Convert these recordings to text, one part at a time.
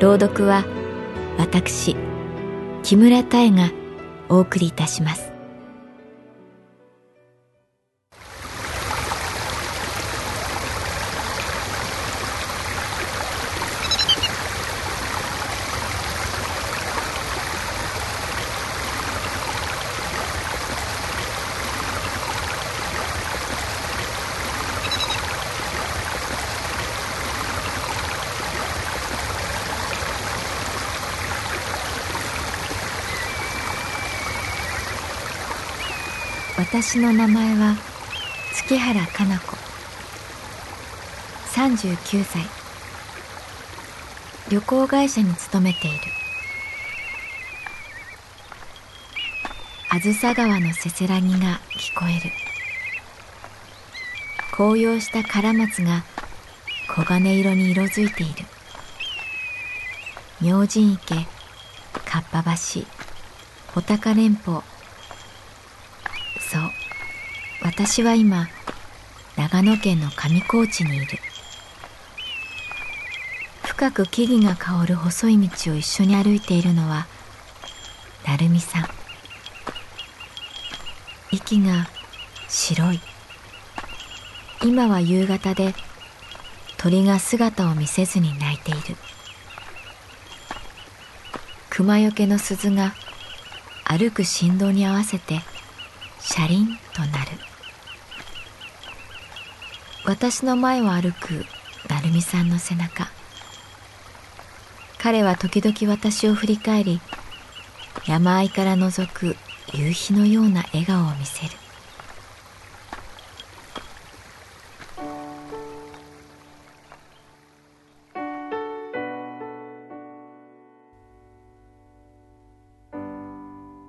朗読は私木村多江がお送りいたします。私の名前は月原かな子。39歳。旅行会社に勤めている。あずさ川のせせらぎが聞こえる。紅葉したカラマツが黄金色に色づいている。明神池かっぱ橋穂高連峰そう私は今長野県の上高地にいる。深く木々が香る細い道を一緒に歩いているのは成美さん。息が白い。今は夕方で鳥が姿を見せずに鳴いている。熊よけの鈴が歩く振動に合わせて車輪となる。私の前を歩く成美さんの背中。彼は時々私を振り返り山あいから覗く夕日のような笑顔を見せる。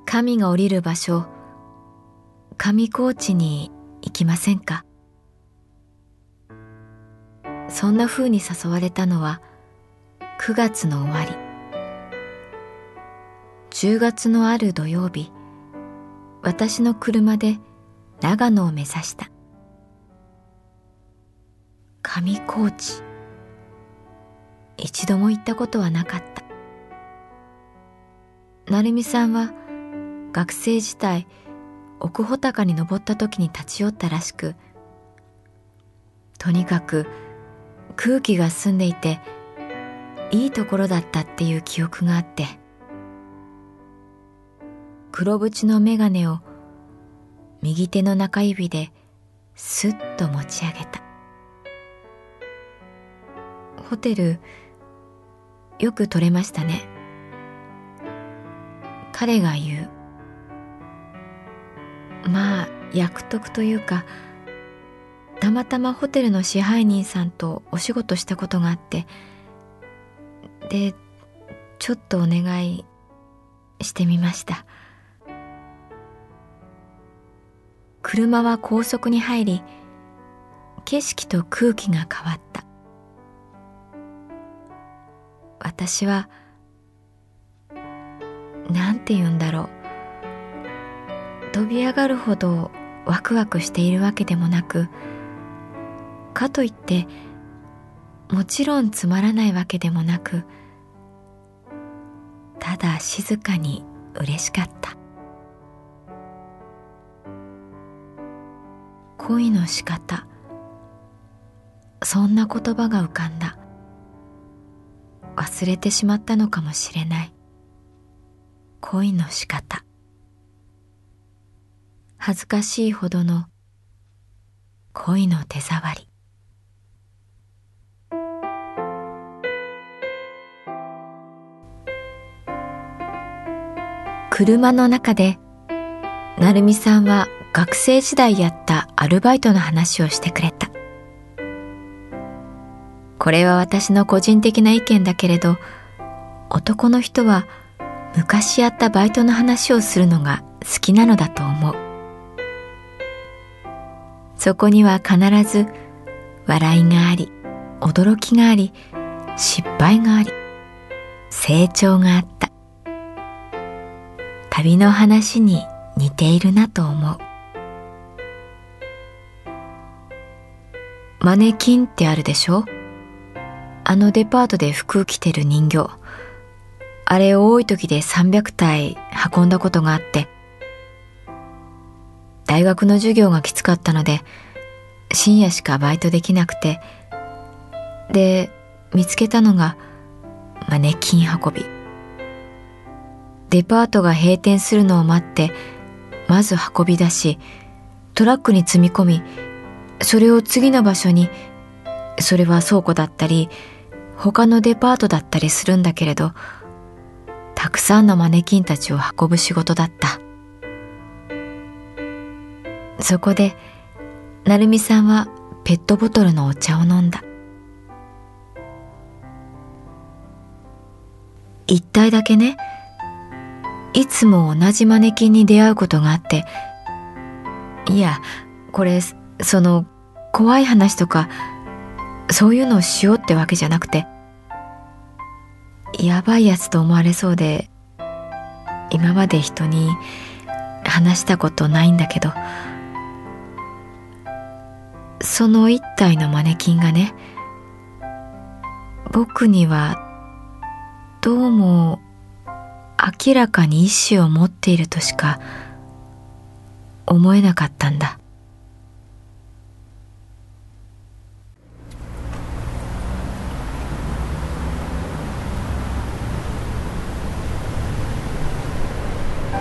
神が降りる場所上高地に行きませんか？そんな風に誘われたのは9月の終わり。10月のある土曜日私の車で長野を目指した。上高地。一度も行ったことはなかった。成美さんは学生時代奥穂高に登った時に立ち寄ったらしくとにかく空気が澄んでいていいところだったっていう記憶があって黒縁の眼鏡を右手の中指ですっと持ち上げた。ホテルよく取れましたね。彼が言う。まあ役得というかたまたまホテルの支配人さんとお仕事したことがあってでちょっとお願いしてみました。車は高速に入り景色と空気が変わった。私はなんて言うんだろう。飛び上がるほどワクワクしているわけでもなくかといってもちろんつまらないわけでもなくただ静かに嬉しかった。恋の仕方。そんな言葉が浮かんだ。忘れてしまったのかもしれない。恋の仕方。恥ずかしいほどの恋の手触り。車の中で成美さんは学生時代やったアルバイトの話をしてくれた。これは私の個人的な意見だけれど男の人は昔やったバイトの話をするのが好きなのだと思う。そこには必ず笑いがあり驚きがあり失敗があり成長があった。旅の話に似ているなと思う。マネキンってあるでしょ？あのデパートで服着てる人形。あれを多い時で300体運んだことがあって。大学の授業がきつかったので深夜しかバイトできなくて。で見つけたのがマネキン運び。デパートが閉店するのを待ってまず運び出しトラックに積み込みそれを次の場所にそれは倉庫だったり他のデパートだったりするんだけれどたくさんのマネキンたちを運ぶ仕事だった。そこで成美さんはペットボトルのお茶を飲んだ。一体だけねいつも同じマネキンに出会うことがあっていやこれその怖い話とかそういうのをしようってわけじゃなくてやばいやつと思われそうで今まで人に話したことないんだけどその一体のマネキンがね僕にはどうも明らかに意志を持っているとしか思えなかったんだ。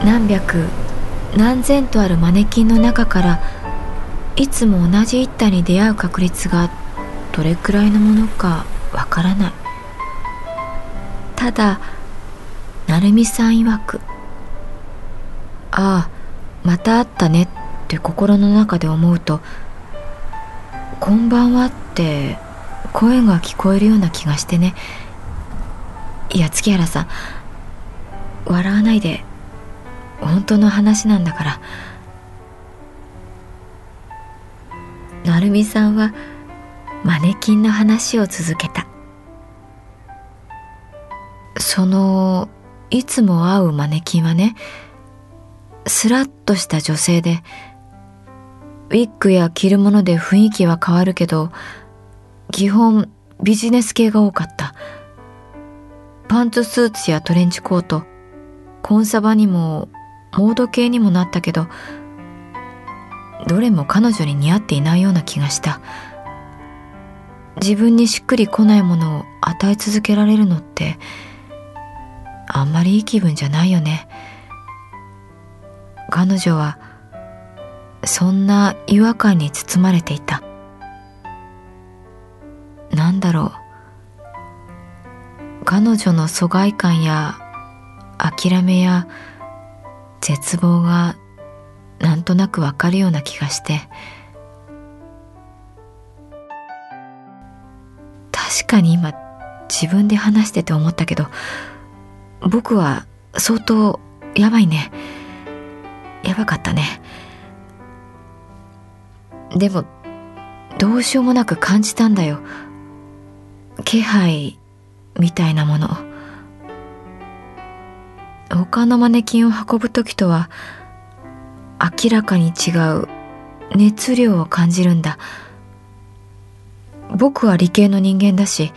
何百何千とあるマネキンの中からいつも同じ一体に出会う確率がどれくらいのものかわからない。ただ成美さん曰く「ああまた会ったね」って心の中で思うと「こんばんは」って声が聞こえるような気がしてねいや月原さん笑わないで。本当の話なんだから成美さんはマネキンの話を続けた。そのいつも会うマネキンはねスラッとした女性でウィッグや着るもので雰囲気は変わるけど基本ビジネス系が多かった。パンツスーツやトレンチコートコンサバにもモード系にもなったけどどれも彼女に似合っていないような気がした。自分にしっくりこないものを与え続けられるのってあんまりいい気分じゃないよね。彼女はそんな違和感に包まれていた。なんだろう。彼女の疎外感や諦めや絶望がなんとなくわかるような気がして。確かに今自分で話してて思ったけど僕は相当やばいね。やばかったね。でもどうしようもなく感じたんだよ。気配みたいなもの。他のマネキンを運ぶ時とは明らかに違う熱量を感じるんだ。僕は理系の人間だし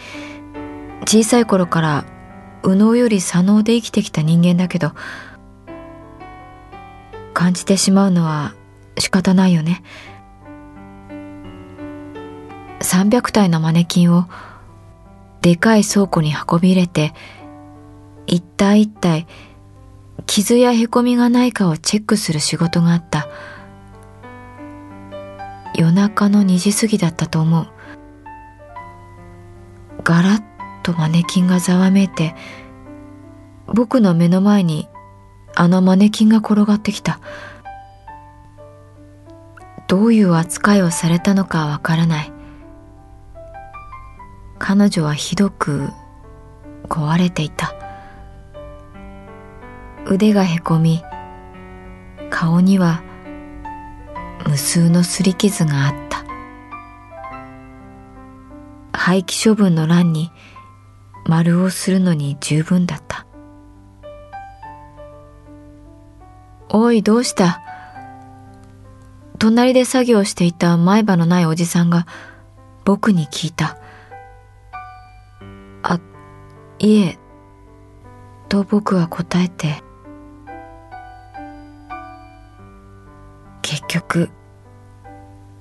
小さい頃から右脳より左脳で生きてきた人間だけど感じてしまうのは仕方ないよね。300体のマネキンをでかい倉庫に運び入れて一体一体傷やへこみがないかをチェックする仕事があった。夜中の2時過ぎだったと思う。ガラッとマネキンがざわめいて僕の目の前にあのマネキンが転がってきた。どういう扱いをされたのかわからない。彼女はひどく壊れていた。腕がへこみ顔には無数の擦り傷があった。廃棄処分の欄に丸をするのに十分だったおいどうした？隣で作業していた前歯のないおじさんが僕に聞いた。あ、いえ、と僕は答えて、結局、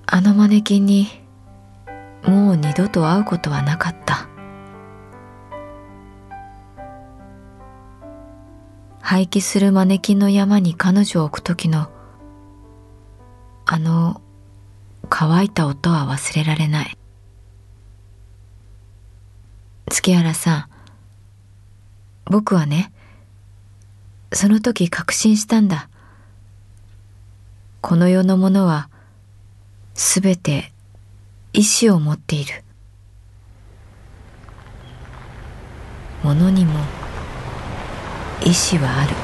あのマネキンにもう二度と会うことはなかった。廃棄するマネキンの山に彼女を置く時のあの乾いた音は忘れられない。月原さん僕はねその時確信したんだ。この世のものはすべて意志を持っている。ものにも意志はある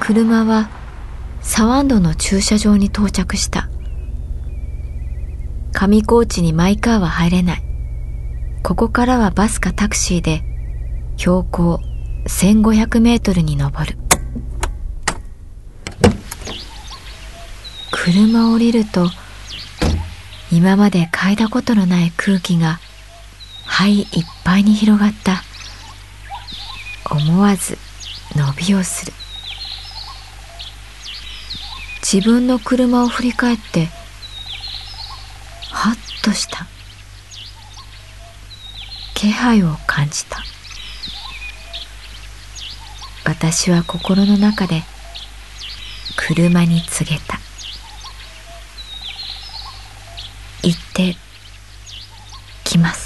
車はサワンドの駐車場に到着した。上高地にマイカーは入れない。ここからはバスかタクシーで標高1500メートルに登る。車を降りると今まで嗅いだことのない空気が肺いっぱいに広がった。思わず伸びをする。自分の車を振り返ってはっとした気配を感じた私は心の中で車に告げた行ってきます